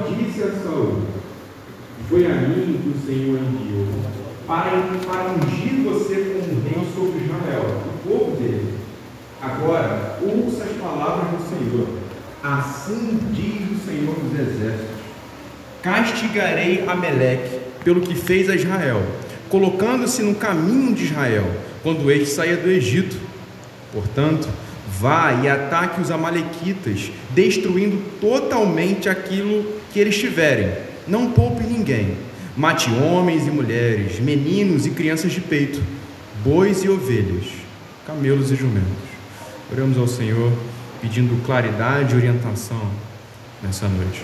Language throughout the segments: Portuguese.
Disse a Saul: Foi a mim que o Senhor enviou para, para ungir você como rei sobre Israel, o povo dele. Agora, ouça as palavras do Senhor. Assim diz o Senhor dos Exércitos: Castigarei Ameleque pelo que fez a Israel, colocando-se no caminho de Israel, quando este saia do Egito. Portanto, vá e ataque os Amalequitas, destruindo totalmente aquilo que eles tiverem. Não poupe ninguém. Mate homens e mulheres, meninos e crianças de peito, bois e ovelhas, camelos e jumentos. Oramos ao Senhor pedindo claridade e orientação nessa noite.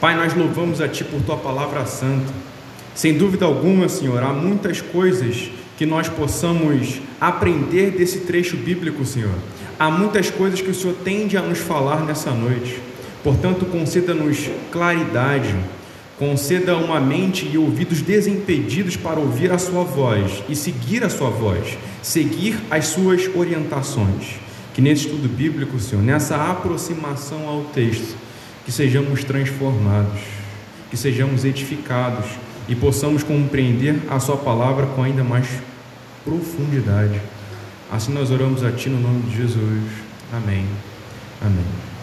Pai, nós louvamos a Ti por Tua palavra santa. Sem dúvida alguma, Senhor, há muitas coisas que nós possamos aprender desse trecho bíblico, Senhor. Há muitas coisas que o Senhor tende a nos falar nessa noite. Portanto, conceda-nos claridade, conceda uma mente e ouvidos desimpedidos para ouvir a Sua voz e seguir a Sua voz, seguir as Suas orientações. Que nesse estudo bíblico, Senhor, nessa aproximação ao texto, que sejamos transformados, que sejamos edificados e possamos compreender a Sua palavra com ainda mais profundidade. Assim nós oramos a Ti no nome de Jesus. Amém. Amém.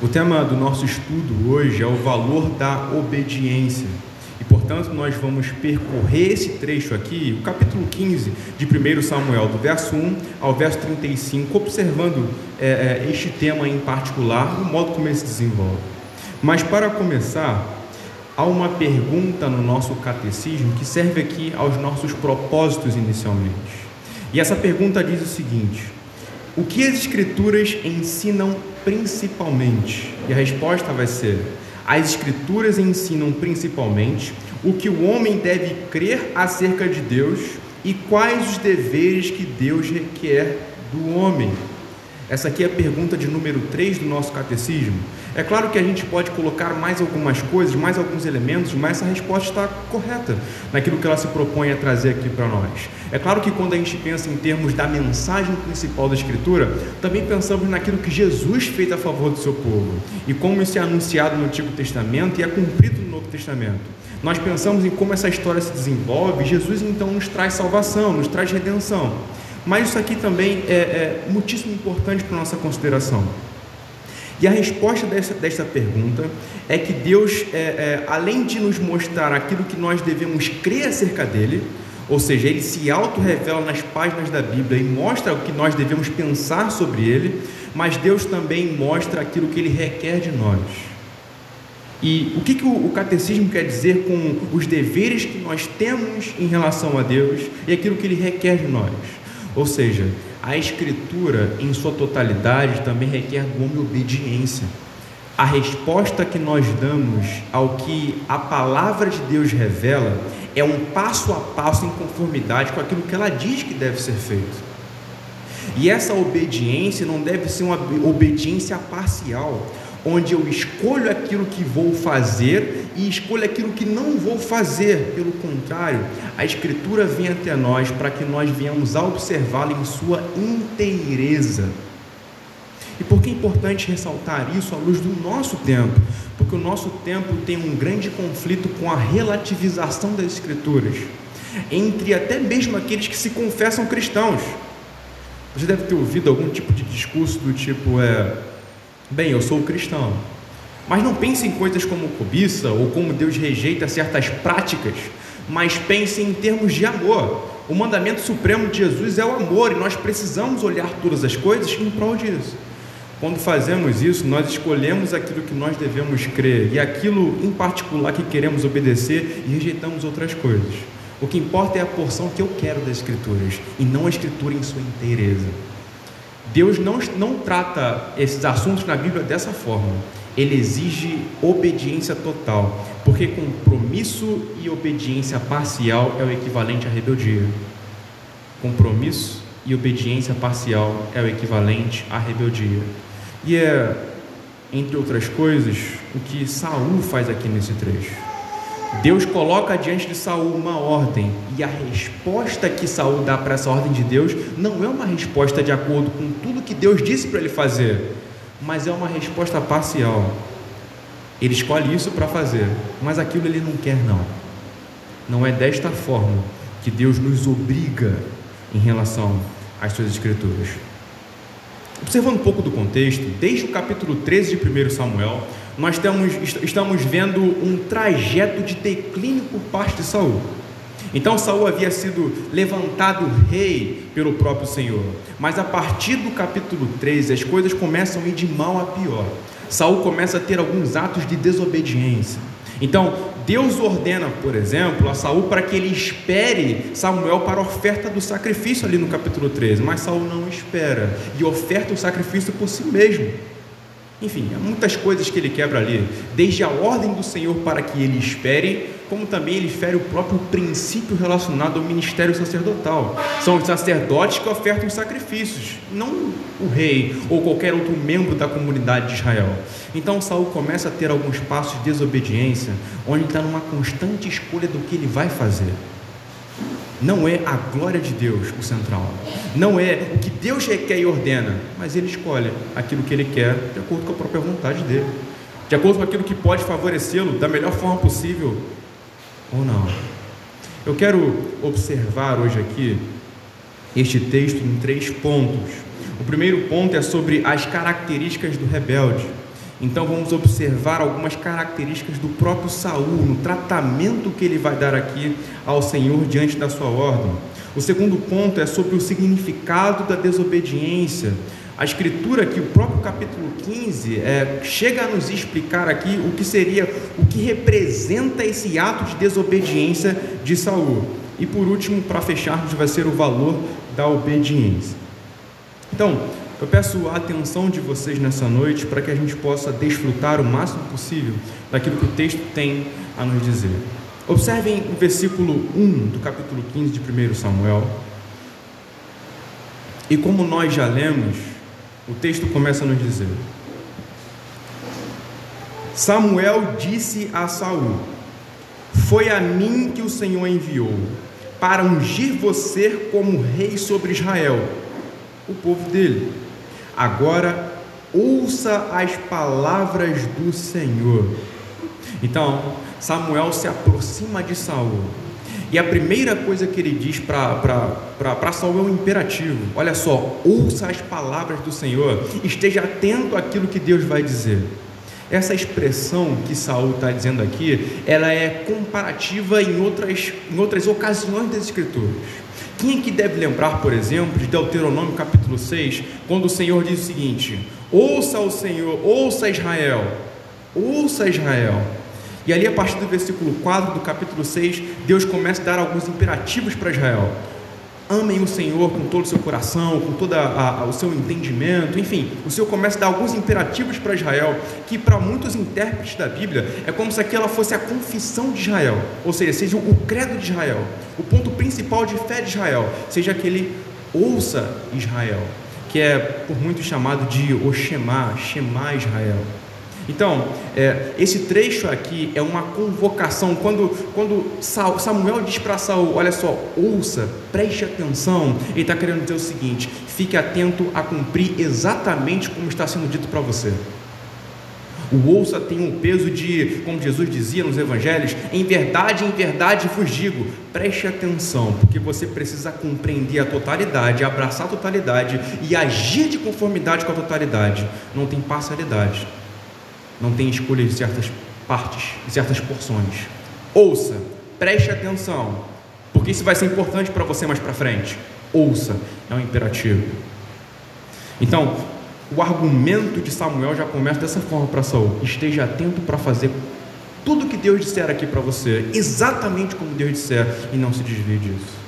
O tema do nosso estudo hoje é o valor da obediência. E portanto, nós vamos percorrer esse trecho aqui, o capítulo 15 de 1 Samuel, do verso 1 ao verso 35, observando é, é, este tema em particular, o modo como ele se desenvolve. Mas para começar, há uma pergunta no nosso catecismo que serve aqui aos nossos propósitos inicialmente. E essa pergunta diz o seguinte: O que as Escrituras ensinam principalmente? E a resposta vai ser: As Escrituras ensinam principalmente o que o homem deve crer acerca de Deus e quais os deveres que Deus requer do homem. Essa aqui é a pergunta de número 3 do nosso catecismo. É claro que a gente pode colocar mais algumas coisas, mais alguns elementos, mas essa resposta está correta naquilo que ela se propõe a trazer aqui para nós. É claro que quando a gente pensa em termos da mensagem principal da Escritura, também pensamos naquilo que Jesus fez a favor do seu povo e como isso é anunciado no Antigo Testamento e é cumprido no Novo Testamento. Nós pensamos em como essa história se desenvolve, Jesus então nos traz salvação, nos traz redenção. Mas isso aqui também é, é muitíssimo importante para a nossa consideração. E a resposta dessa, dessa pergunta é que Deus, é, é, além de nos mostrar aquilo que nós devemos crer acerca dele, ou seja, ele se auto-revela nas páginas da Bíblia e mostra o que nós devemos pensar sobre ele, mas Deus também mostra aquilo que ele requer de nós. E o que, que o, o catecismo quer dizer com os deveres que nós temos em relação a Deus e aquilo que ele requer de nós? Ou seja, a Escritura, em sua totalidade, também requer homem obediência. A resposta que nós damos ao que a palavra de Deus revela é um passo a passo em conformidade com aquilo que ela diz que deve ser feito. E essa obediência não deve ser uma obediência parcial, onde eu escolho aquilo que vou fazer e escolho aquilo que não vou fazer. Pelo contrário, a Escritura vem até nós para que nós venhamos a observá-la em sua inteireza. E por que é importante ressaltar isso à luz do nosso tempo? Porque o nosso tempo tem um grande conflito com a relativização das Escrituras, entre até mesmo aqueles que se confessam cristãos. Você deve ter ouvido algum tipo de discurso do tipo: é, bem, eu sou cristão, mas não pense em coisas como cobiça ou como Deus rejeita certas práticas, mas pense em termos de amor. O mandamento supremo de Jesus é o amor e nós precisamos olhar todas as coisas em prol disso. Quando fazemos isso, nós escolhemos aquilo que nós devemos crer e aquilo em particular que queremos obedecer e rejeitamos outras coisas. O que importa é a porção que eu quero das Escrituras e não a Escritura em sua inteireza. Deus não, não trata esses assuntos na Bíblia dessa forma ele exige obediência total, porque compromisso e obediência parcial é o equivalente à rebeldia. Compromisso e obediência parcial é o equivalente à rebeldia. E é, entre outras coisas, o que Saul faz aqui nesse trecho. Deus coloca diante de Saul uma ordem, e a resposta que Saul dá para essa ordem de Deus não é uma resposta de acordo com tudo que Deus disse para ele fazer, mas é uma resposta parcial. Ele escolhe isso para fazer, mas aquilo ele não quer não. Não é desta forma que Deus nos obriga em relação às suas escrituras. Observando um pouco do contexto, desde o capítulo 13 de 1 Samuel, nós estamos, estamos vendo um trajeto de declínio por parte de Saul. Então Saul havia sido levantado rei pelo próprio Senhor. Mas a partir do capítulo 13, as coisas começam a ir de mal a pior. Saul começa a ter alguns atos de desobediência. Então, Deus ordena, por exemplo, a Saul para que ele espere Samuel para a oferta do sacrifício ali no capítulo 13, mas Saul não espera e oferta o sacrifício por si mesmo. Enfim, há muitas coisas que ele quebra ali, desde a ordem do Senhor para que ele espere, como também ele fere o próprio princípio relacionado ao ministério sacerdotal. São os sacerdotes que ofertam os sacrifícios, não o rei ou qualquer outro membro da comunidade de Israel. Então Saul começa a ter alguns passos de desobediência, onde está numa constante escolha do que ele vai fazer. Não é a glória de Deus o central. Não é o que Deus requer e ordena, mas ele escolhe aquilo que ele quer de acordo com a própria vontade dele, de acordo com aquilo que pode favorecê-lo da melhor forma possível ou não. Eu quero observar hoje aqui este texto em três pontos. O primeiro ponto é sobre as características do rebelde. Então vamos observar algumas características do próprio Saul no tratamento que ele vai dar aqui ao Senhor diante da sua ordem. O segundo ponto é sobre o significado da desobediência. A escritura aqui, o próprio capítulo 15, é, chega a nos explicar aqui o que seria, o que representa esse ato de desobediência de Saul. E por último, para fecharmos, vai ser o valor da obediência. Então, eu peço a atenção de vocês nessa noite para que a gente possa desfrutar o máximo possível daquilo que o texto tem a nos dizer. Observem o versículo 1 do capítulo 15 de 1 Samuel. E como nós já lemos, o texto começa a nos dizer: Samuel disse a Saul: Foi a mim que o Senhor enviou para ungir você como rei sobre Israel, o povo dele. Agora ouça as palavras do Senhor. Então, Samuel se aproxima de Saul. E a primeira coisa que ele diz para Saul é um imperativo: olha só, ouça as palavras do Senhor, esteja atento àquilo que Deus vai dizer. Essa expressão que Saul está dizendo aqui, ela é comparativa em outras, em outras ocasiões das Escrituras. Quem é que deve lembrar, por exemplo, de Deuteronômio capítulo 6, quando o Senhor diz o seguinte: Ouça o Senhor, ouça Israel, ouça Israel. E ali, a partir do versículo 4 do capítulo 6, Deus começa a dar alguns imperativos para Israel. Amem o Senhor com todo o seu coração, com todo o seu entendimento, enfim, o Senhor começa a dar alguns imperativos para Israel, que para muitos intérpretes da Bíblia é como se aquela fosse a confissão de Israel, ou seja, seja o credo de Israel, o ponto principal de fé de Israel, seja aquele ouça Israel, que é por muitos chamado de Oshemá, Shema Israel. Então, é, esse trecho aqui é uma convocação. Quando, quando Samuel diz para Saul: Olha só, ouça, preste atenção. Ele está querendo dizer o seguinte: fique atento a cumprir exatamente como está sendo dito para você. O ouça tem o peso de, como Jesus dizia nos evangelhos, em verdade, em verdade vos digo, preste atenção, porque você precisa compreender a totalidade, abraçar a totalidade e agir de conformidade com a totalidade. Não tem parcialidade não tem escolha de certas partes, de certas porções. Ouça, preste atenção, porque isso vai ser importante para você mais para frente. Ouça, é um imperativo. Então, o argumento de Samuel já começa dessa forma para Saul: esteja atento para fazer tudo que Deus disser aqui para você, exatamente como Deus disser, e não se desvie disso.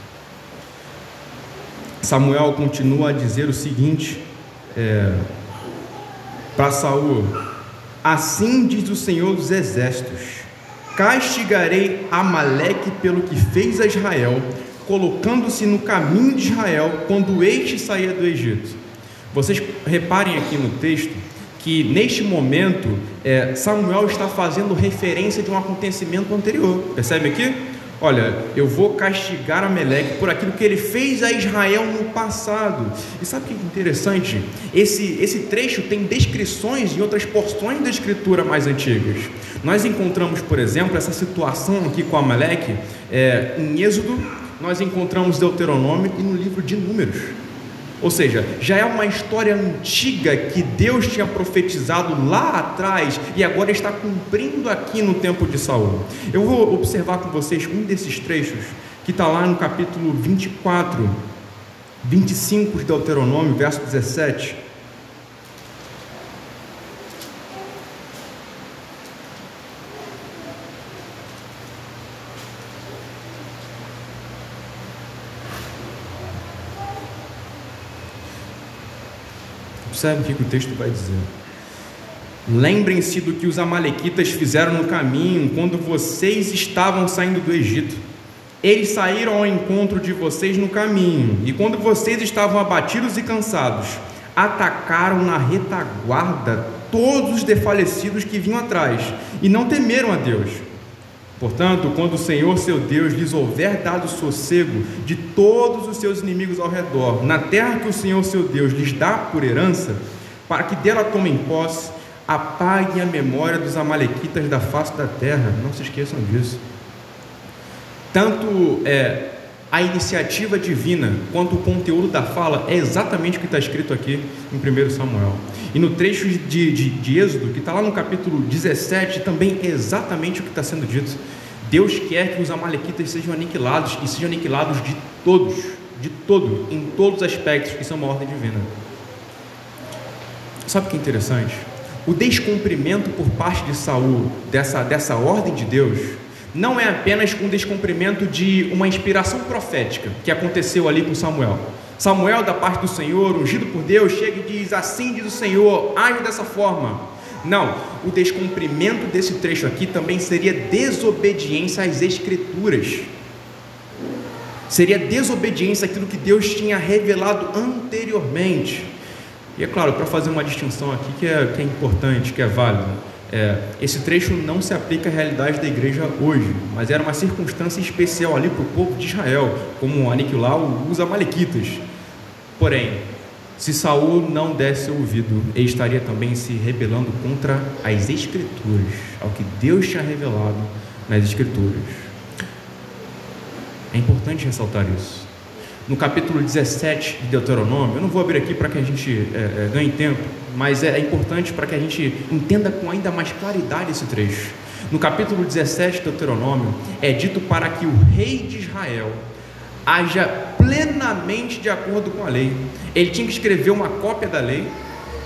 Samuel continua a dizer o seguinte é, para Saul: Assim diz o Senhor dos Exércitos: Castigarei Amaleque pelo que fez a Israel, colocando-se no caminho de Israel quando este saía do Egito. Vocês reparem aqui no texto que neste momento é, Samuel está fazendo referência de um acontecimento anterior. Percebe aqui? Olha, eu vou castigar Amaleque por aquilo que ele fez a Israel no passado. E sabe o que é interessante? Esse, esse trecho tem descrições em outras porções da escritura mais antigas. Nós encontramos, por exemplo, essa situação aqui com Amaleque é, em Êxodo, nós encontramos Deuteronômio e no livro de Números. Ou seja, já é uma história antiga que Deus tinha profetizado lá atrás e agora está cumprindo aqui no tempo de Saul. Eu vou observar com vocês um desses trechos que está lá no capítulo 24, 25 de Deuteronômio, verso 17. Observe o que o texto vai dizer. Lembrem-se do que os Amalequitas fizeram no caminho quando vocês estavam saindo do Egito. Eles saíram ao encontro de vocês no caminho, e quando vocês estavam abatidos e cansados, atacaram na retaguarda todos os desfalecidos que vinham atrás, e não temeram a Deus. Portanto, quando o Senhor seu Deus lhes houver dado sossego de todos os seus inimigos ao redor, na terra que o Senhor seu Deus lhes dá por herança, para que dela tomem posse, apaguem a memória dos amalequitas da face da terra, não se esqueçam disso. Tanto é, a iniciativa divina quanto o conteúdo da fala é exatamente o que está escrito aqui em 1 Samuel. E no trecho de, de, de Êxodo, que está lá no capítulo 17, também é exatamente o que está sendo dito. Deus quer que os amalequitas sejam aniquilados e sejam aniquilados de todos, de todo, em todos os aspectos, que são uma ordem divina. Sabe o que é interessante? O descumprimento por parte de Saul dessa, dessa ordem de Deus não é apenas um descumprimento de uma inspiração profética que aconteceu ali com Samuel. Samuel, da parte do Senhor, ungido por Deus, chega e diz: Assim diz o Senhor, age dessa forma. Não, o descumprimento desse trecho aqui também seria desobediência às Escrituras. Seria desobediência àquilo que Deus tinha revelado anteriormente. E é claro, para fazer uma distinção aqui que é, que é importante, que é válida é, esse trecho não se aplica à realidade da igreja hoje, mas era uma circunstância especial ali para o povo de Israel, como aniquilar os amalequitas. Porém, se Saul não desse ouvido, ele estaria também se rebelando contra as Escrituras, ao que Deus tinha revelado nas Escrituras. É importante ressaltar isso. No capítulo 17 de Deuteronômio, eu não vou abrir aqui para que a gente é, é, ganhe tempo, mas é, é importante para que a gente entenda com ainda mais claridade esse trecho. No capítulo 17 de Deuteronômio, é dito para que o rei de Israel haja plenamente de acordo com a lei. Ele tinha que escrever uma cópia da lei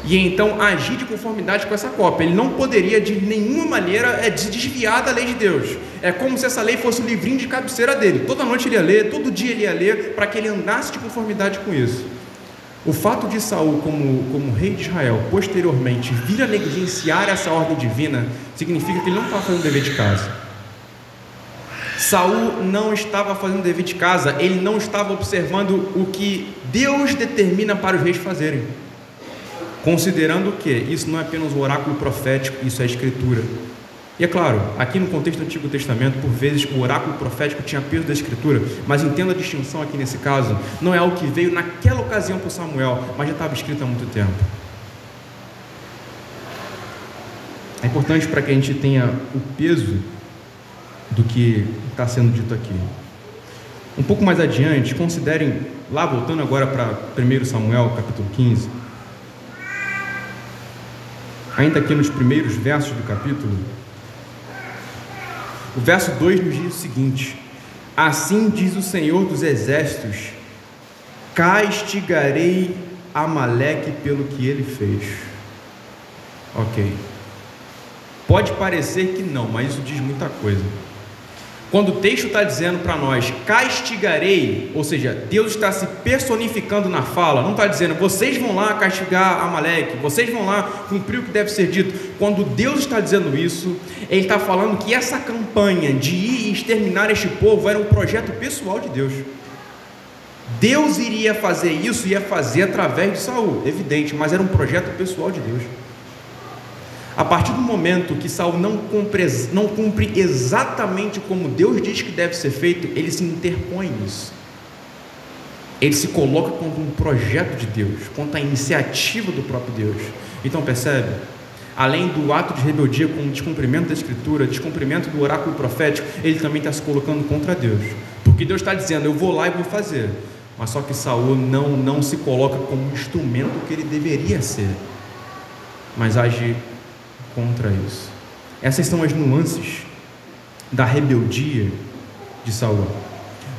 e então agir de conformidade com essa cópia. Ele não poderia de nenhuma maneira é, desviar da lei de Deus. É como se essa lei fosse o livrinho de cabeceira dele. Toda noite ele ia ler, todo dia ele ia ler, para que ele andasse de conformidade com isso. O fato de Saul, como, como rei de Israel, posteriormente vir a negligenciar essa ordem divina, significa que ele não estava fazendo dever de casa. Saul não estava fazendo dever de casa, ele não estava observando o que Deus determina para os reis fazerem. Considerando que isso não é apenas um oráculo profético, isso é escritura. E é claro, aqui no contexto do Antigo Testamento, por vezes o oráculo profético tinha peso da Escritura, mas entenda a distinção aqui nesse caso, não é algo que veio naquela ocasião para Samuel, mas já estava escrito há muito tempo. É importante para que a gente tenha o peso do que está sendo dito aqui. Um pouco mais adiante, considerem, lá voltando agora para 1 Samuel capítulo 15, ainda aqui nos primeiros versos do capítulo, o verso 2 nos diz o seguinte: Assim diz o Senhor dos Exércitos: castigarei Amaleque pelo que ele fez. Ok. Pode parecer que não, mas isso diz muita coisa. Quando o texto está dizendo para nós, castigarei, ou seja, Deus está se personificando na fala, não está dizendo, vocês vão lá castigar Amaleque, vocês vão lá cumprir o que deve ser dito. Quando Deus está dizendo isso, Ele está falando que essa campanha de ir exterminar este povo era um projeto pessoal de Deus. Deus iria fazer isso, ia fazer através de Saul, evidente, mas era um projeto pessoal de Deus. A partir do momento que Saul não cumpre, não cumpre exatamente como Deus diz que deve ser feito, ele se interpõe nisso. Ele se coloca contra um projeto de Deus, contra a iniciativa do próprio Deus. Então percebe? Além do ato de rebeldia com o descumprimento da Escritura, descumprimento do oráculo profético, ele também está se colocando contra Deus. Porque Deus está dizendo, eu vou lá e vou fazer. Mas só que Saul não, não se coloca como instrumento que ele deveria ser, mas age contra isso. Essas são as nuances da rebeldia de Saul.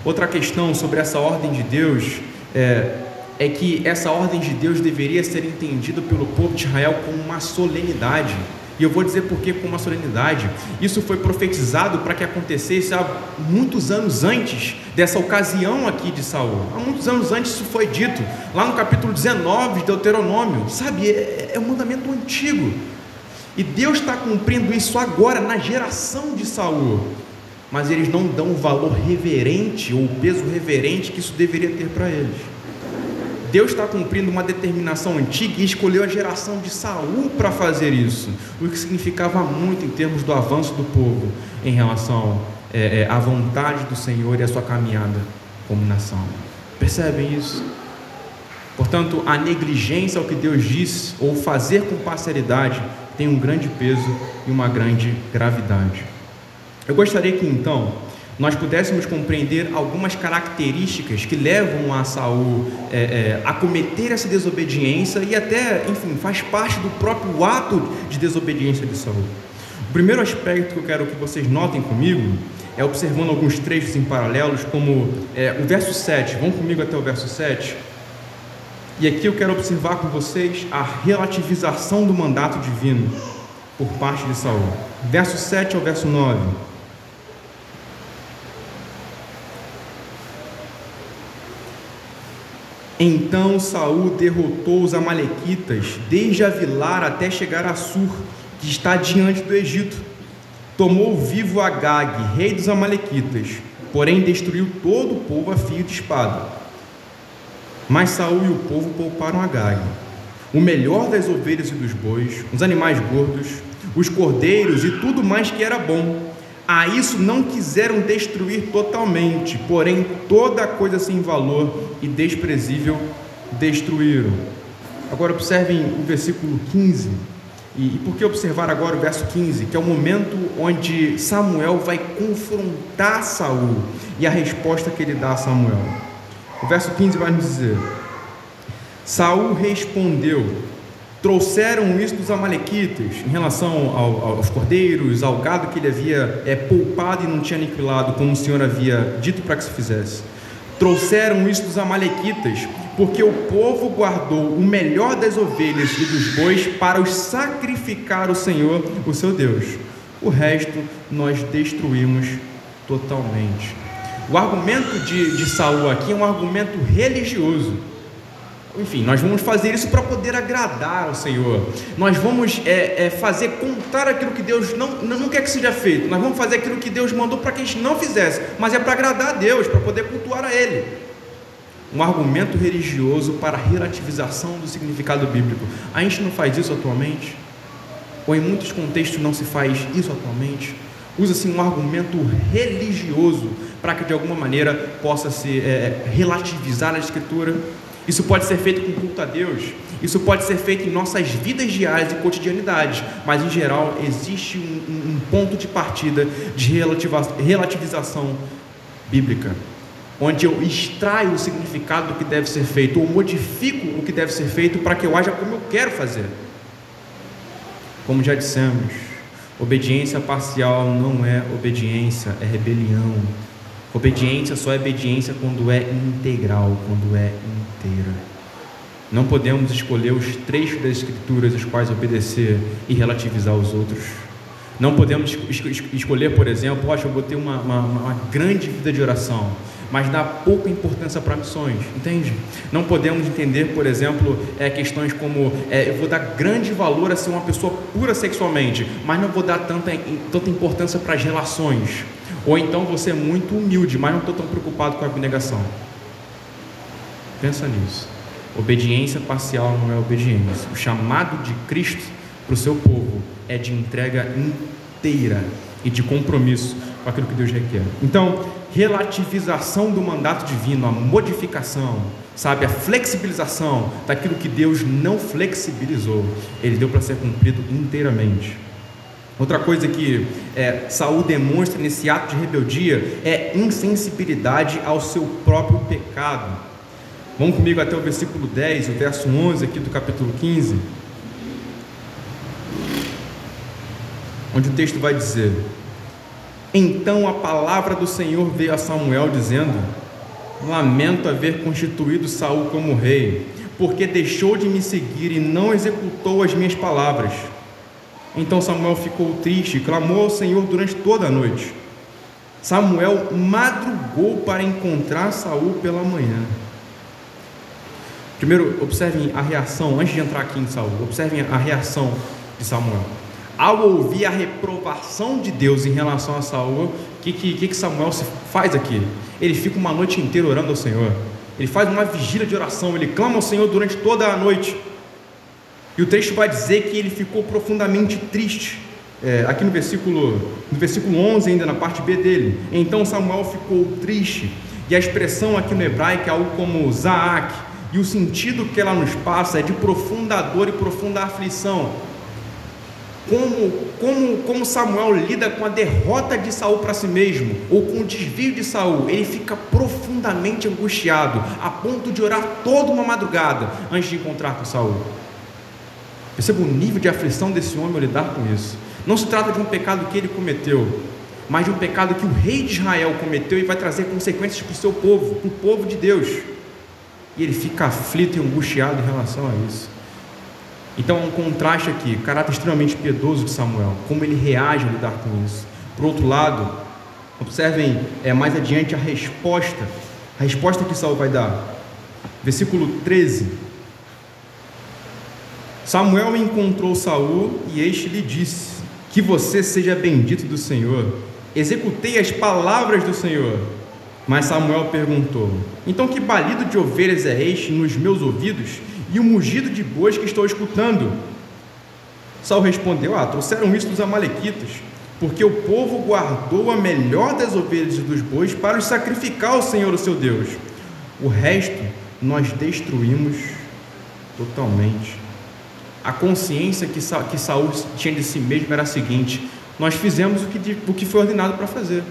Outra questão sobre essa ordem de Deus é, é que essa ordem de Deus deveria ser entendida pelo povo de Israel como uma solenidade. E eu vou dizer por que com uma solenidade. Isso foi profetizado para que acontecesse há muitos anos antes dessa ocasião aqui de Saul. Há muitos anos antes isso foi dito, lá no capítulo 19 de Deuteronômio. Sabe, é, é um mandamento antigo. E Deus está cumprindo isso agora na geração de Saul. Mas eles não dão o valor reverente ou o peso reverente que isso deveria ter para eles. Deus está cumprindo uma determinação antiga e escolheu a geração de Saul para fazer isso, o que significava muito em termos do avanço do povo em relação é, é, à vontade do Senhor e à sua caminhada como nação. Percebem isso? Portanto, a negligência ao que Deus diz ou fazer com parcialidade tem um grande peso e uma grande gravidade. Eu gostaria que então nós pudéssemos compreender algumas características que levam a Saul é, é, a cometer essa desobediência e até, enfim, faz parte do próprio ato de desobediência de Saul. O primeiro aspecto que eu quero que vocês notem comigo é observando alguns trechos em paralelos, como é, o verso 7. Vão comigo até o verso 7. E aqui eu quero observar com vocês a relativização do mandato divino por parte de Saul. Verso 7 ao verso 9. Então Saul derrotou os amalequitas desde Avilar até chegar a Sur, que está diante do Egito. Tomou vivo Agag, rei dos amalequitas, porém destruiu todo o povo a fio de espada. Mas Saul e o povo pouparam Agag, o melhor das ovelhas e dos bois, os animais gordos, os cordeiros e tudo mais que era bom a isso não quiseram destruir totalmente, porém toda coisa sem valor e desprezível destruíram. Agora observem o versículo 15. E, por que observar agora o verso 15, que é o momento onde Samuel vai confrontar Saul e a resposta que ele dá a Samuel. O verso 15 vai nos dizer: Saul respondeu: trouxeram isso dos amalequitas em relação ao, aos cordeiros, ao gado que ele havia é, poupado e não tinha aniquilado, como o Senhor havia dito para que se fizesse. Trouxeram isso dos amalequitas, porque o povo guardou o melhor das ovelhas e dos bois para os sacrificar ao Senhor, o seu Deus. O resto nós destruímos totalmente. O argumento de, de Saul aqui é um argumento religioso enfim, nós vamos fazer isso para poder agradar ao Senhor. Nós vamos é, é, fazer contar aquilo que Deus não, não quer que seja feito. Nós vamos fazer aquilo que Deus mandou para que a gente não fizesse, mas é para agradar a Deus, para poder cultuar a Ele. Um argumento religioso para a relativização do significado bíblico. A gente não faz isso atualmente? Ou em muitos contextos não se faz isso atualmente? Usa-se um argumento religioso para que de alguma maneira possa se é, relativizar a Escritura isso pode ser feito com culto a Deus, isso pode ser feito em nossas vidas diárias e cotidianidades, mas em geral existe um, um ponto de partida de relativização bíblica, onde eu extraio o significado do que deve ser feito, ou modifico o que deve ser feito para que eu haja como eu quero fazer. Como já dissemos, obediência parcial não é obediência, é rebelião. Obediência só é obediência quando é integral, quando é inteira. Não podemos escolher os trechos das Escrituras os quais obedecer e relativizar os outros. Não podemos escolher, por exemplo, poxa, eu vou ter uma, uma, uma grande vida de oração, mas dá pouca importância para missões, entende? Não podemos entender, por exemplo, é, questões como é, eu vou dar grande valor a ser uma pessoa pura sexualmente, mas não vou dar tanta, tanta importância para as relações. Ou então você é muito humilde, mas não estou tão preocupado com a abnegação. Pensa nisso. Obediência parcial não é obediência. O chamado de Cristo para o seu povo é de entrega inteira e de compromisso com aquilo que Deus requer. Então, relativização do mandato divino, a modificação, sabe, a flexibilização daquilo que Deus não flexibilizou, ele deu para ser cumprido inteiramente. Outra coisa que é, Saul demonstra nesse ato de rebeldia é insensibilidade ao seu próprio pecado. Vamos comigo até o versículo 10, o verso 11 aqui do capítulo 15. Onde o texto vai dizer: Então a palavra do Senhor veio a Samuel dizendo: Lamento haver constituído Saul como rei, porque deixou de me seguir e não executou as minhas palavras. Então Samuel ficou triste clamou ao Senhor durante toda a noite. Samuel madrugou para encontrar Saul pela manhã. Primeiro, observem a reação, antes de entrar aqui em Saul, observem a reação de Samuel. Ao ouvir a reprovação de Deus em relação a Saul, o que, que, que Samuel faz aqui? Ele fica uma noite inteira orando ao Senhor. Ele faz uma vigília de oração, ele clama ao Senhor durante toda a noite. E o texto vai dizer que ele ficou profundamente triste. É, aqui no versículo, no versículo 11, ainda na parte B dele. Então Samuel ficou triste. E a expressão aqui no hebraico é algo como Zaak. E o sentido que ela nos passa é de profunda dor e profunda aflição. Como, como, como Samuel lida com a derrota de Saul para si mesmo, ou com o desvio de Saul, ele fica profundamente angustiado, a ponto de orar toda uma madrugada antes de encontrar com Saul. Perceba o nível de aflição desse homem ao lidar com isso. Não se trata de um pecado que ele cometeu, mas de um pecado que o rei de Israel cometeu e vai trazer consequências para o seu povo, para o povo de Deus. E ele fica aflito e angustiado em relação a isso. Então há um contraste aqui, caráter extremamente piedoso de Samuel, como ele reage ao lidar com isso. Por outro lado, observem é, mais adiante a resposta, a resposta que Saul vai dar. Versículo 13 Samuel encontrou Saul e este lhe disse: Que você seja bendito do Senhor. Executei as palavras do Senhor. Mas Samuel perguntou: Então que balido de ovelhas é este nos meus ouvidos e o mugido de bois que estou escutando? Saul respondeu: Ah, trouxeram isso dos amalequitas, porque o povo guardou a melhor das ovelhas e dos bois para os sacrificar ao Senhor o seu Deus. O resto nós destruímos totalmente a consciência que, Sa que Saul tinha de si mesmo era a seguinte: nós fizemos o que, o que foi ordenado para fazer.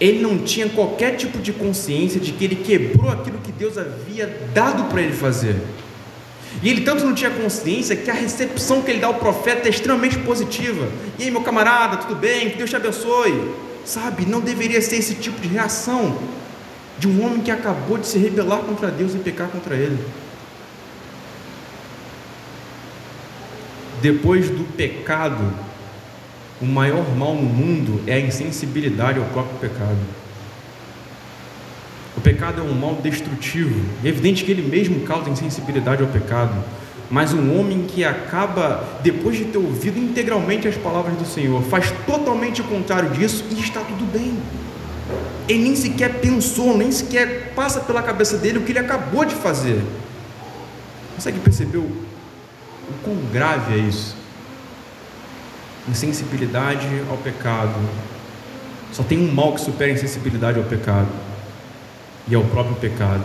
Ele não tinha qualquer tipo de consciência de que ele quebrou aquilo que Deus havia dado para ele fazer. E ele tanto não tinha consciência que a recepção que ele dá ao profeta é extremamente positiva. E aí, meu camarada, tudo bem? Que Deus te abençoe. Sabe, não deveria ser esse tipo de reação de um homem que acabou de se rebelar contra Deus e pecar contra ele. Depois do pecado, o maior mal no mundo é a insensibilidade ao próprio pecado. O pecado é um mal destrutivo. É evidente que ele mesmo causa insensibilidade ao pecado. Mas um homem que acaba, depois de ter ouvido integralmente as palavras do Senhor, faz totalmente o contrário disso e está tudo bem. Ele nem sequer pensou, nem sequer passa pela cabeça dele o que ele acabou de fazer. Consegue perceber o o quão grave é isso? Insensibilidade ao pecado. Só tem um mal que supera a insensibilidade ao pecado, e é o próprio pecado.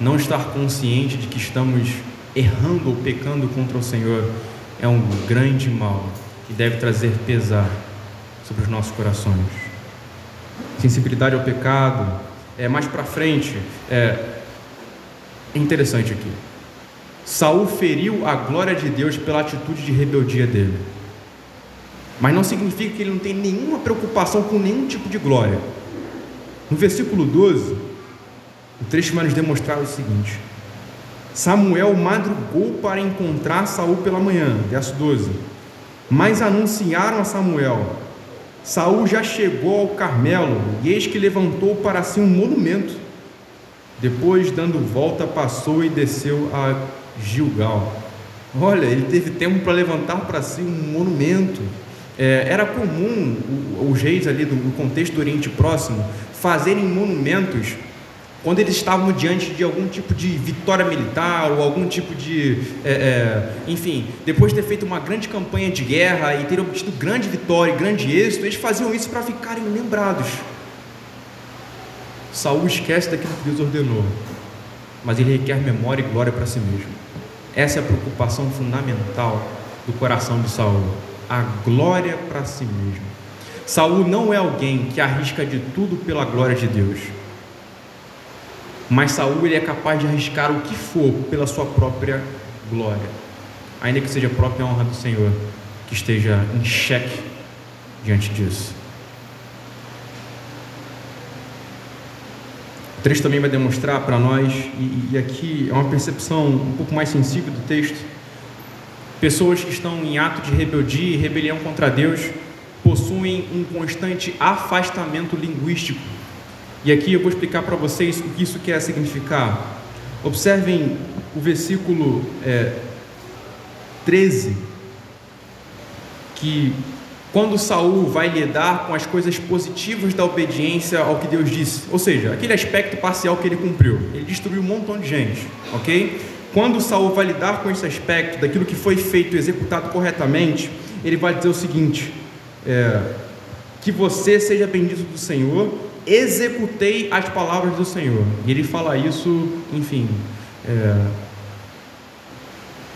Não estar consciente de que estamos errando ou pecando contra o Senhor é um grande mal que deve trazer pesar sobre os nossos corações. Sensibilidade ao pecado, é mais para frente, é, é interessante aqui. Saul feriu a glória de Deus pela atitude de rebeldia dele. Mas não significa que ele não tem nenhuma preocupação com nenhum tipo de glória. No versículo 12, o trecho vai nos demonstrar o seguinte: Samuel madrugou para encontrar Saul pela manhã, verso 12. Mas anunciaram a Samuel: Saul já chegou ao Carmelo, e eis que levantou para si um monumento. Depois, dando volta, passou e desceu a Gilgal. Olha, ele teve tempo para levantar para si um monumento. É, era comum os reis ali do contexto do Oriente Próximo fazerem monumentos quando eles estavam diante de algum tipo de vitória militar ou algum tipo de, é, é, enfim, depois de ter feito uma grande campanha de guerra e ter obtido grande vitória e grande êxito, eles faziam isso para ficarem lembrados. Saul esquece daquilo que Deus ordenou, mas ele requer memória e glória para si mesmo. Essa é a preocupação fundamental do coração de Saul, a glória para si mesmo. Saul não é alguém que arrisca de tudo pela glória de Deus. Mas Saul ele é capaz de arriscar o que for pela sua própria glória, ainda que seja a própria honra do Senhor que esteja em xeque diante disso. O também vai demonstrar para nós, e, e aqui é uma percepção um pouco mais sensível do texto, pessoas que estão em ato de rebeldia e rebelião contra Deus possuem um constante afastamento linguístico. E aqui eu vou explicar para vocês o que isso quer significar. Observem o versículo é, 13, que quando Saul vai lidar com as coisas positivas da obediência ao que Deus disse, ou seja, aquele aspecto parcial que ele cumpriu, ele destruiu um montão de gente, ok? Quando Saul vai lidar com esse aspecto daquilo que foi feito, executado corretamente, ele vai dizer o seguinte: é, que você seja bendito do Senhor, executei as palavras do Senhor. E ele fala isso, enfim, é,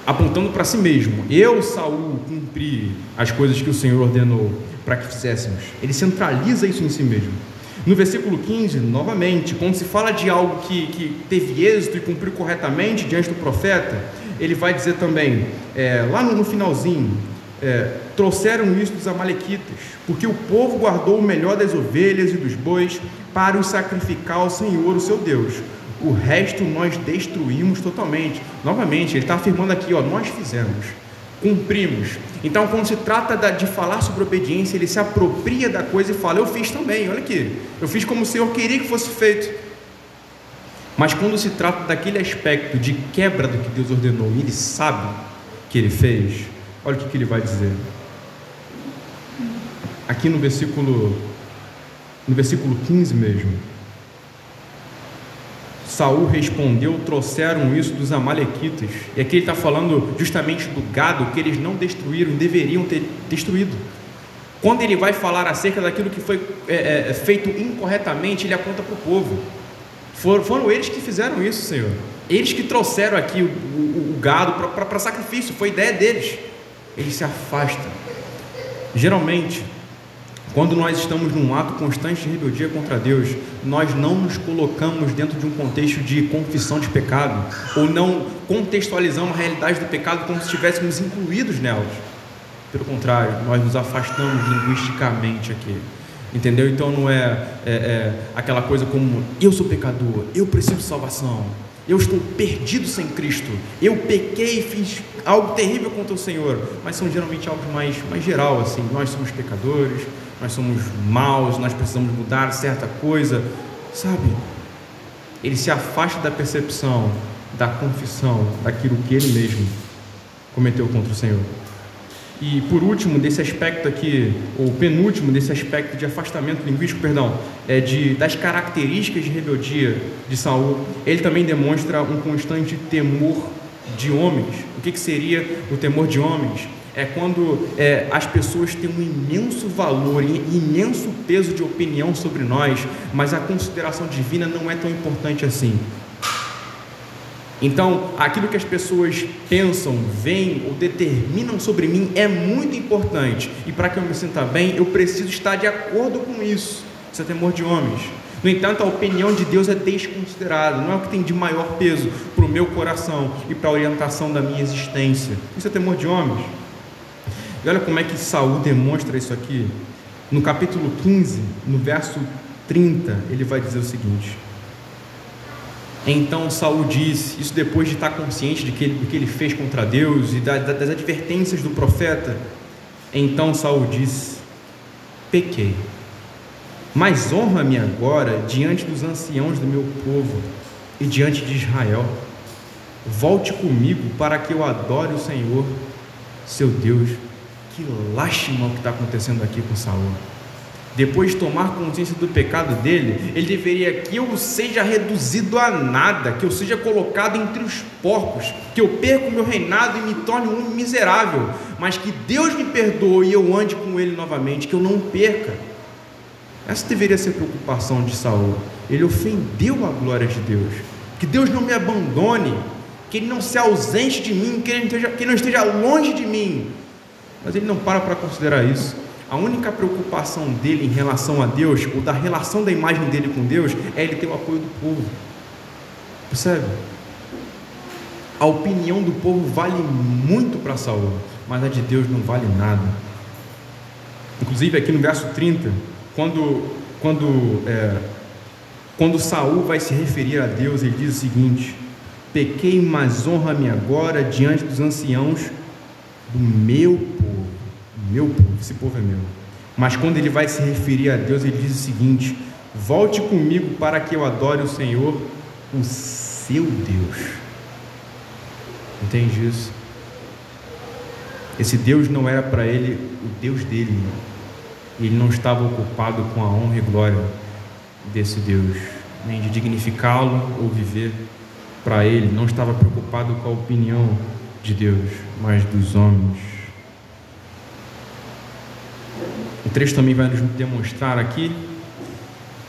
apontando para si mesmo. Eu, Saul, cumpri as coisas que o Senhor ordenou para que fizéssemos. Ele centraliza isso em si mesmo. No versículo 15, novamente, quando se fala de algo que, que teve êxito e cumpriu corretamente diante do profeta, ele vai dizer também, é, lá no, no finalzinho, é, trouxeram isso dos Amalequitas, porque o povo guardou o melhor das ovelhas e dos bois para os sacrificar ao Senhor, o seu Deus o resto nós destruímos totalmente. Novamente, ele está afirmando aqui, ó, nós fizemos, cumprimos. Então, quando se trata de falar sobre obediência, ele se apropria da coisa e fala: Eu fiz também, olha aqui, eu fiz como o Senhor queria que fosse feito. Mas quando se trata daquele aspecto de quebra do que Deus ordenou, ele sabe que ele fez, olha o que, que ele vai dizer. Aqui no versículo, no versículo 15 mesmo. Saul respondeu: trouxeram isso dos Amalequitas. E aqui ele está falando justamente do gado que eles não destruíram, deveriam ter destruído. Quando ele vai falar acerca daquilo que foi é, é, feito incorretamente, ele aponta para o povo. Foram, foram, eles que fizeram isso, Senhor. Eles que trouxeram aqui o, o, o gado para sacrifício, foi ideia deles. Eles se afastam. Geralmente, quando nós estamos num ato constante de rebeldia contra Deus, nós não nos colocamos dentro de um contexto de confissão de pecado, ou não contextualizamos a realidade do pecado como se estivéssemos incluídos nelas. Pelo contrário, nós nos afastamos linguisticamente aqui. Entendeu? Então não é, é, é aquela coisa como eu sou pecador, eu preciso de salvação, eu estou perdido sem Cristo, eu pequei e fiz algo terrível contra o Senhor, mas são geralmente algo mais, mais geral, assim, nós somos pecadores, nós somos maus, nós precisamos mudar certa coisa, sabe? Ele se afasta da percepção, da confissão, daquilo que ele mesmo cometeu contra o Senhor. E por último, desse aspecto aqui, ou penúltimo desse aspecto de afastamento linguístico, perdão, é de, das características de rebeldia de Saul, ele também demonstra um constante temor de homens. O que, que seria o temor de homens? é quando é, as pessoas têm um imenso valor imenso peso de opinião sobre nós, mas a consideração divina não é tão importante assim. Então, aquilo que as pessoas pensam, veem ou determinam sobre mim é muito importante, e para que eu me sinta bem, eu preciso estar de acordo com isso. Isso é temor de homens. No entanto, a opinião de Deus é desconsiderada, não é o que tem de maior peso para o meu coração e para a orientação da minha existência. Isso é temor de homens. E olha como é que Saul demonstra isso aqui. No capítulo 15, no verso 30, ele vai dizer o seguinte: Então Saul disse, isso depois de estar consciente de que do que ele fez contra Deus e das advertências do profeta. Então Saul disse: Pequei, mas honra-me agora diante dos anciãos do meu povo e diante de Israel. Volte comigo para que eu adore o Senhor, seu Deus que lástima o que está acontecendo aqui com Saul. Depois de tomar consciência do pecado dele, ele deveria que eu seja reduzido a nada, que eu seja colocado entre os porcos, que eu perca o meu reinado e me torne um miserável, mas que Deus me perdoe e eu ande com ele novamente, que eu não perca. Essa deveria ser a preocupação de Saul. Ele ofendeu a glória de Deus. Que Deus não me abandone, que ele não se ausente de mim, que ele não esteja, que ele não esteja longe de mim. Mas ele não para para considerar isso. A única preocupação dele em relação a Deus, ou da relação da imagem dele com Deus, é ele ter o apoio do povo. Percebe? A opinião do povo vale muito para Saul, mas a de Deus não vale nada. Inclusive aqui no verso 30, quando, quando, é, quando Saul vai se referir a Deus, ele diz o seguinte: Pequei, mas honra-me agora diante dos anciãos do meu. Meu povo, esse povo é meu. Mas quando ele vai se referir a Deus, ele diz o seguinte: Volte comigo para que eu adore o Senhor, o seu Deus. Entende isso? Esse Deus não era para ele o Deus dele. Ele não estava ocupado com a honra e glória desse Deus, nem de dignificá-lo ou viver para ele. Não estava preocupado com a opinião de Deus, mas dos homens. O trecho também vai nos demonstrar aqui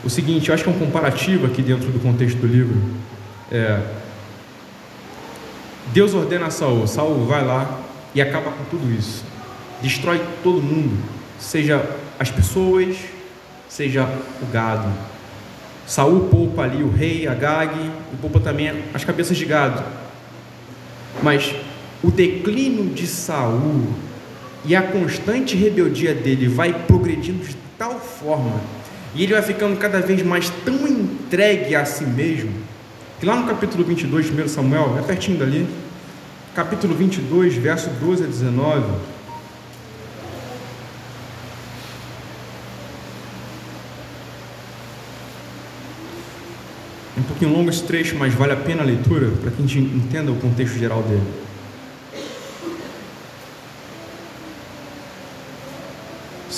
o seguinte: eu acho que é um comparativo aqui dentro do contexto do livro. É, Deus ordena a Saul, Saul vai lá e acaba com tudo isso, destrói todo mundo, seja as pessoas, seja o gado. Saul poupa ali o rei, Agag, e poupa também as cabeças de gado. Mas o declínio de Saul e a constante rebeldia dele vai progredindo de tal forma, e ele vai ficando cada vez mais tão entregue a si mesmo, que lá no capítulo 22 de 1 Samuel, é pertinho dali, capítulo 22, verso 12 a 19, É um pouquinho longo esse trecho, mas vale a pena a leitura para que a gente entenda o contexto geral dele.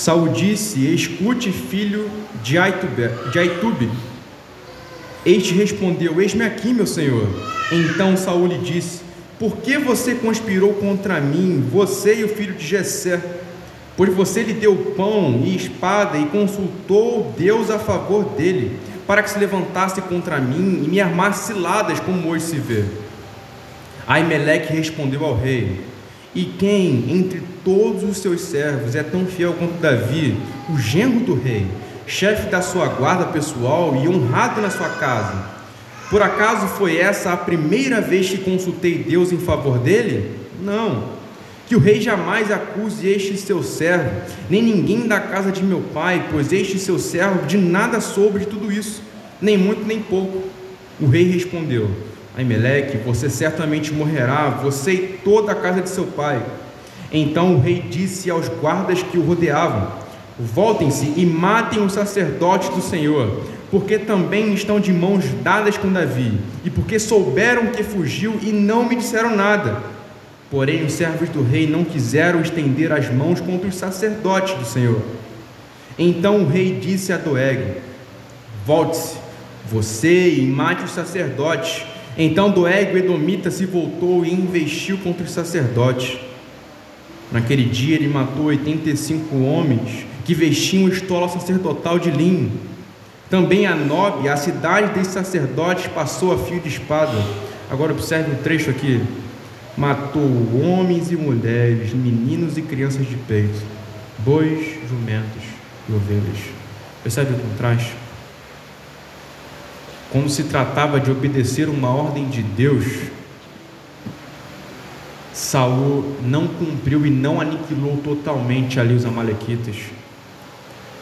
Saul disse: Escute, filho de Aitube. Este respondeu: Eis-me aqui, meu senhor. Então Saul lhe disse: Por que você conspirou contra mim, você e o filho de Jessé? Pois você lhe deu pão e espada e consultou Deus a favor dele, para que se levantasse contra mim e me armasse ciladas, como hoje se vê. Aimeleque respondeu ao rei: E quem entre todos os seus servos é tão fiel quanto Davi, o genro do rei, chefe da sua guarda pessoal e honrado na sua casa? Por acaso foi essa a primeira vez que consultei Deus em favor dele? Não. Que o rei jamais acuse este seu servo, nem ninguém da casa de meu pai, pois este seu servo de nada soube de tudo isso, nem muito nem pouco. O rei respondeu: Aimeleque, você certamente morrerá, você e toda a casa de seu pai. Então o rei disse aos guardas que o rodeavam: Voltem-se e matem os sacerdotes do Senhor, porque também estão de mãos dadas com Davi, e porque souberam que fugiu e não me disseram nada. Porém, os servos do rei não quiseram estender as mãos contra os sacerdotes do Senhor. Então o rei disse a Doeg: Volte-se, você e mate os sacerdotes. Então Doeg, o Edomita, se voltou e investiu contra os sacerdotes. Naquele dia ele matou 85 homens que vestiam estola sacerdotal de linho. Também a Nob, a cidade dos sacerdotes, passou a fio de espada. Agora observe um trecho aqui matou homens e mulheres, meninos e crianças de peito, bois, jumentos e ovelhas. Percebe o contraste? Quando se tratava de obedecer uma ordem de Deus, Saul não cumpriu e não aniquilou totalmente ali os amalequitas.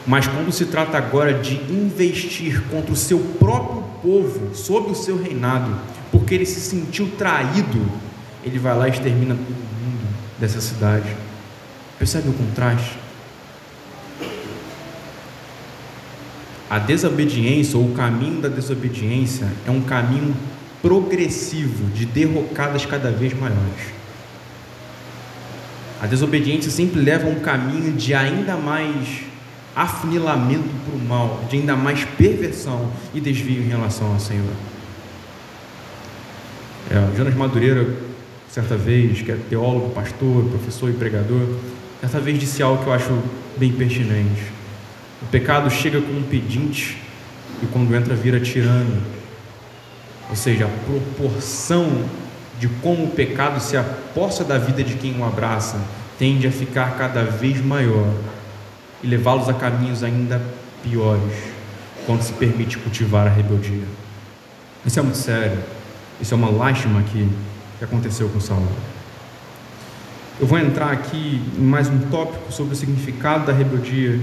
Mas quando se trata agora de investir contra o seu próprio povo, sob o seu reinado, porque ele se sentiu traído ele vai lá e extermina todo mundo dessa cidade. Percebe o contraste? A desobediência ou o caminho da desobediência é um caminho progressivo de derrocadas cada vez maiores. A desobediência sempre leva a um caminho de ainda mais afunilamento para o mal, de ainda mais perversão e desvio em relação ao Senhor. É, Jonas Madureira, certa vez, que é teólogo, pastor, professor e pregador, certa vez disse algo que eu acho bem pertinente. O pecado chega como um pedinte e quando entra vira tirano. Ou seja, a proporção de como o pecado se aposta da vida de quem o abraça tende a ficar cada vez maior e levá-los a caminhos ainda piores quando se permite cultivar a rebeldia. Isso é muito sério. Isso é uma lástima que, que aconteceu com Saul. Eu vou entrar aqui em mais um tópico sobre o significado da rebeldia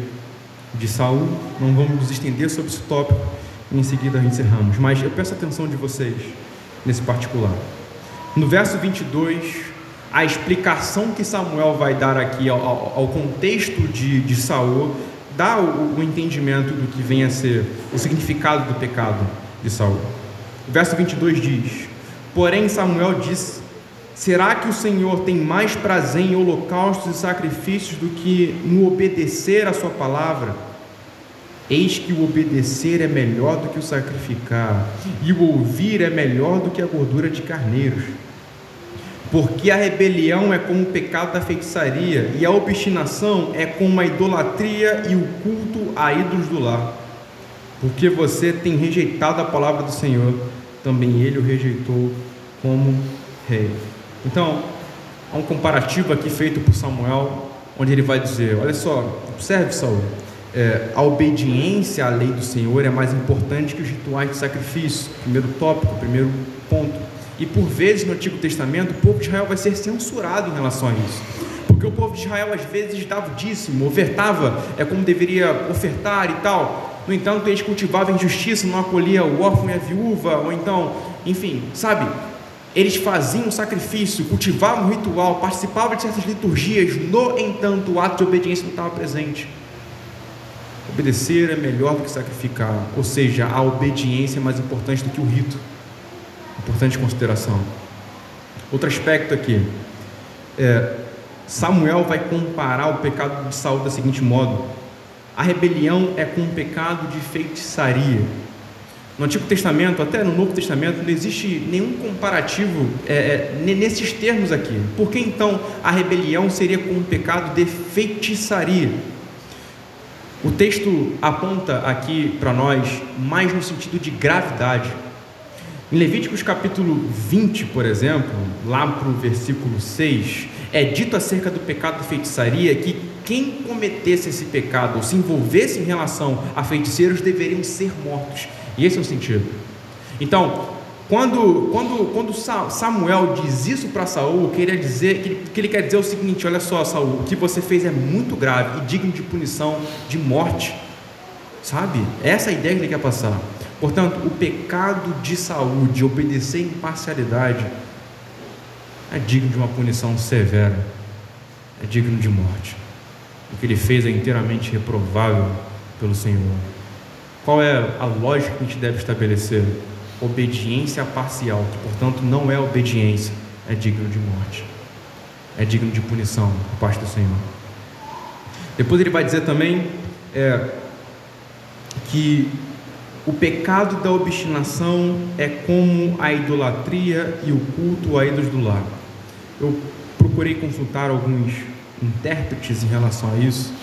de Saul. Não vamos nos estender sobre esse tópico e em seguida encerramos. Mas eu peço a atenção de vocês nesse particular. No verso 22, a explicação que Samuel vai dar aqui ao, ao contexto de, de Saul dá o, o, entendimento do que vem a ser o significado do pecado de Saul. O verso 22 diz: Porém, Samuel disse: Será que o Senhor tem mais prazer em holocaustos e sacrifícios do que no obedecer a Sua palavra? Eis que o obedecer é melhor do que o sacrificar, e o ouvir é melhor do que a gordura de carneiros. Porque a rebelião é como o pecado da feitiçaria, e a obstinação é como a idolatria e o culto a ídolos do lar. Porque você tem rejeitado a palavra do Senhor, também ele o rejeitou como rei. Então, há um comparativo aqui feito por Samuel, onde ele vai dizer: Olha só, observe, Saul, é, a obediência à lei do Senhor é mais importante que os rituais de sacrifício. Primeiro tópico, primeiro ponto. E por vezes no Antigo Testamento, o povo de Israel vai ser censurado em relação a isso. Porque o povo de Israel às vezes dava o dízimo, ofertava é como deveria ofertar e tal. No entanto, eles cultivavam injustiça, não acolhia o órfão e a viúva, ou então, enfim, sabe? Eles faziam sacrifício, cultivavam um ritual, participavam de certas liturgias, no entanto, o ato de obediência não estava presente. Obedecer é melhor do que sacrificar, ou seja, a obediência é mais importante do que o rito. Importante consideração. Outro aspecto aqui, é, Samuel vai comparar o pecado de Saul da seguinte modo: a rebelião é com o pecado de feitiçaria. No Antigo Testamento, até no Novo Testamento, não existe nenhum comparativo é, é, nesses termos aqui. Por que então a rebelião seria com o pecado de feitiçaria? O texto aponta aqui para nós mais no sentido de gravidade. Em Levíticos capítulo 20, por exemplo, lá para o versículo 6, é dito acerca do pecado de feitiçaria que quem cometesse esse pecado ou se envolvesse em relação a feiticeiros deveriam ser mortos. E esse é o sentido. Então, quando, quando, quando Samuel diz isso para Saul, dizer que ele, que ele quer dizer o seguinte: olha só, Saul, o que você fez é muito grave e digno de punição de morte. Sabe? Essa é a ideia que ele quer passar. Portanto, o pecado de Saul de obedecer em parcialidade é digno de uma punição severa, é digno de morte. O que ele fez é inteiramente reprovável pelo Senhor. Qual é a lógica que a gente deve estabelecer? Obediência parcial, que portanto não é obediência, é digno de morte, é digno de punição por parte do Senhor. Depois ele vai dizer também é, que o pecado da obstinação é como a idolatria e o culto a ídolos do lar. Eu procurei consultar alguns intérpretes em relação a isso,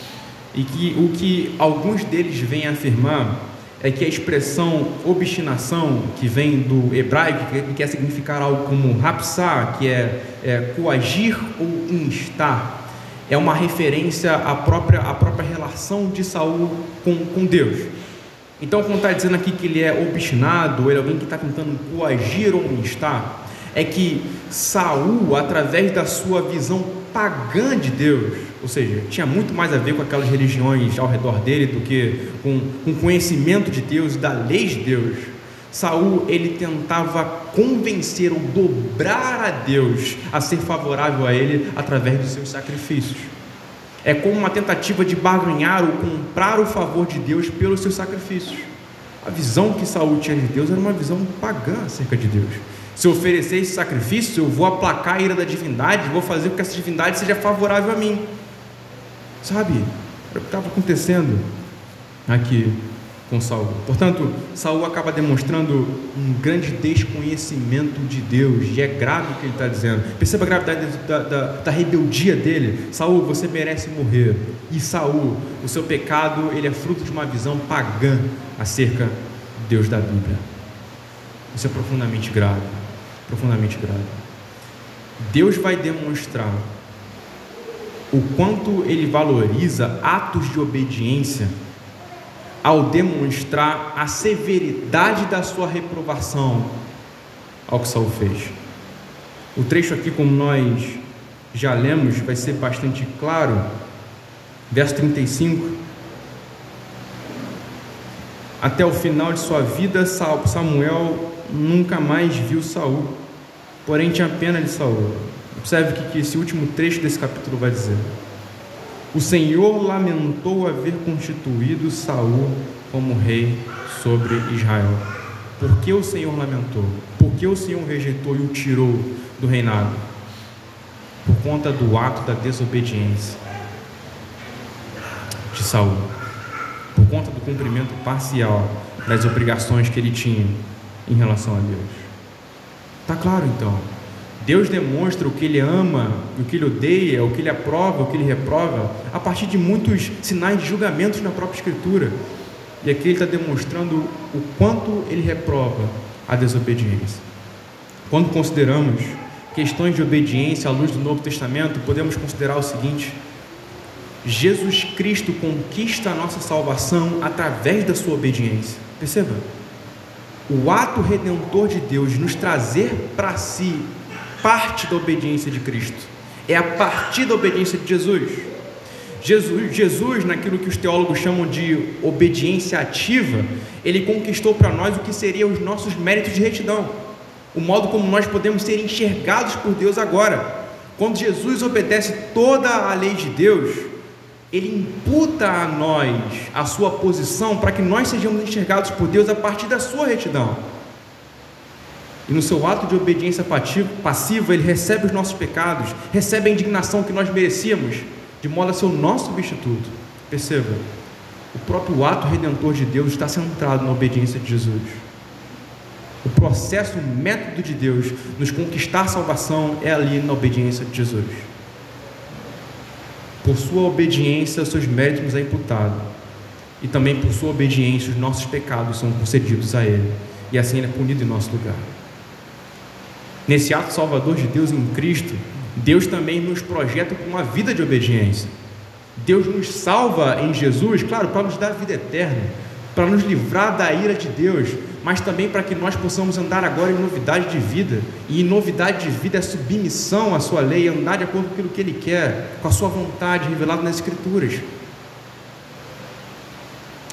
e que o que alguns deles vêm afirmar é que a expressão obstinação, que vem do hebraico, que quer significar algo como rapsar, que é, é coagir ou instar, é uma referência à própria, à própria relação de Saul com, com Deus. Então, quando está dizendo aqui que ele é obstinado, ele é alguém que está tentando coagir ou instar, é que Saul, através da sua visão pagã de Deus, ou seja, tinha muito mais a ver com aquelas religiões ao redor dele do que com, com conhecimento de Deus e da lei de Deus. Saul ele tentava convencer ou dobrar a Deus a ser favorável a ele através dos seus sacrifícios. É como uma tentativa de barganhar ou comprar o favor de Deus pelos seus sacrifícios. A visão que Saul tinha de Deus era uma visão pagã acerca de Deus. Se eu oferecer esse sacrifício, eu vou aplacar a ira da divindade, vou fazer com que essa divindade seja favorável a mim. Sabe? Era o que estava acontecendo. aqui com Saul. Portanto, Saul acaba demonstrando um grande desconhecimento de Deus, e é grave o que ele está dizendo. Perceba a gravidade da, da, da, rebeldia dele. Saul, você merece morrer. E Saul, o seu pecado, ele é fruto de uma visão pagã acerca de Deus da Bíblia. Isso é profundamente grave, profundamente grave. Deus vai demonstrar o quanto ele valoriza atos de obediência ao demonstrar a severidade da sua reprovação ao que Saul fez. O trecho aqui, como nós já lemos, vai ser bastante claro. Verso 35. Até o final de sua vida, Samuel nunca mais viu Saul, porém tinha pena de Saul. Observe o que esse último trecho desse capítulo vai dizer. O Senhor lamentou haver constituído Saul como rei sobre Israel. Por que o Senhor lamentou? Por que o Senhor rejeitou e o tirou do reinado? Por conta do ato da desobediência de Saul. Por conta do cumprimento parcial das obrigações que ele tinha em relação a Deus. Está claro então? Deus demonstra o que ele ama, o que ele odeia, o que ele aprova, o que ele reprova, a partir de muitos sinais de julgamentos na própria Escritura. E aqui ele está demonstrando o quanto ele reprova a desobediência. Quando consideramos questões de obediência à luz do Novo Testamento, podemos considerar o seguinte: Jesus Cristo conquista a nossa salvação através da sua obediência. Perceba? O ato redentor de Deus nos trazer para si parte da obediência de Cristo, é a partir da obediência de Jesus. Jesus, Jesus, naquilo que os teólogos chamam de obediência ativa, ele conquistou para nós o que seriam os nossos méritos de retidão, o modo como nós podemos ser enxergados por Deus agora. Quando Jesus obedece toda a lei de Deus, ele imputa a nós a sua posição para que nós sejamos enxergados por Deus a partir da sua retidão. E no seu ato de obediência passiva, ele recebe os nossos pecados, recebe a indignação que nós merecíamos, de modo a ser o nosso substituto. Perceba, o próprio ato redentor de Deus está centrado na obediência de Jesus. O processo, o método de Deus nos conquistar salvação é ali na obediência de Jesus. Por sua obediência, seus méritos nos é imputado. E também por sua obediência, os nossos pecados são concedidos a Ele. E assim Ele é punido em nosso lugar. Nesse ato salvador de Deus em Cristo, Deus também nos projeta com uma vida de obediência. Deus nos salva em Jesus, claro, para nos dar vida eterna, para nos livrar da ira de Deus, mas também para que nós possamos andar agora em novidade de vida. E novidade de vida é submissão à sua lei, andar de acordo com aquilo que Ele quer, com a sua vontade revelada nas Escrituras.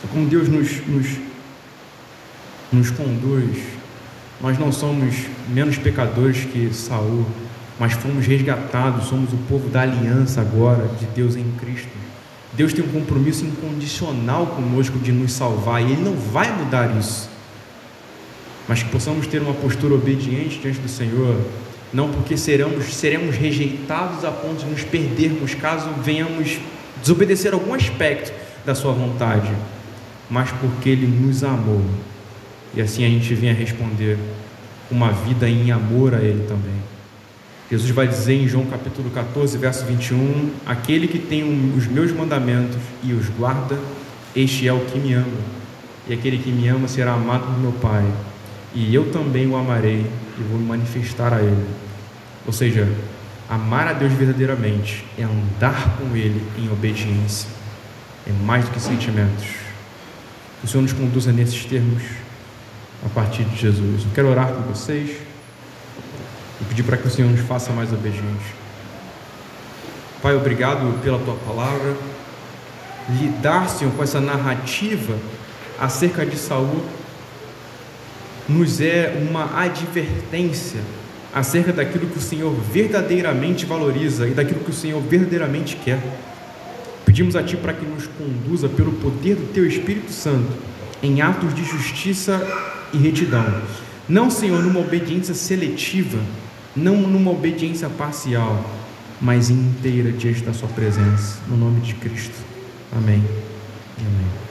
É como Deus nos, nos, nos conduz nós não somos menos pecadores que Saul, mas fomos resgatados, somos o povo da aliança agora de Deus em Cristo. Deus tem um compromisso incondicional conosco de nos salvar e Ele não vai mudar isso. Mas que possamos ter uma postura obediente diante do Senhor, não porque seremos, seremos rejeitados a ponto de nos perdermos caso venhamos desobedecer algum aspecto da Sua vontade, mas porque Ele nos amou e assim a gente venha responder uma vida em amor a Ele também. Jesus vai dizer em João capítulo 14, verso 21: Aquele que tem os meus mandamentos e os guarda, este é o que me ama. E aquele que me ama será amado por meu Pai, e eu também o amarei e vou me manifestar a Ele. Ou seja, amar a Deus verdadeiramente é andar com Ele em obediência, é mais do que sentimentos. Que o Senhor nos conduza nesses termos a partir de Jesus. Eu quero orar com vocês e pedir para que o Senhor nos faça mais obedientes. Pai, obrigado pela tua palavra. Lidar, Senhor, com essa narrativa acerca de Saul nos é uma advertência acerca daquilo que o Senhor verdadeiramente valoriza e daquilo que o Senhor verdadeiramente quer. Pedimos a Ti para que nos conduza pelo poder do Teu Espírito Santo em atos de justiça e retidão. Não, Senhor, numa obediência seletiva, não numa obediência parcial, mas inteira diante da Sua presença. No nome de Cristo. Amém. Amém.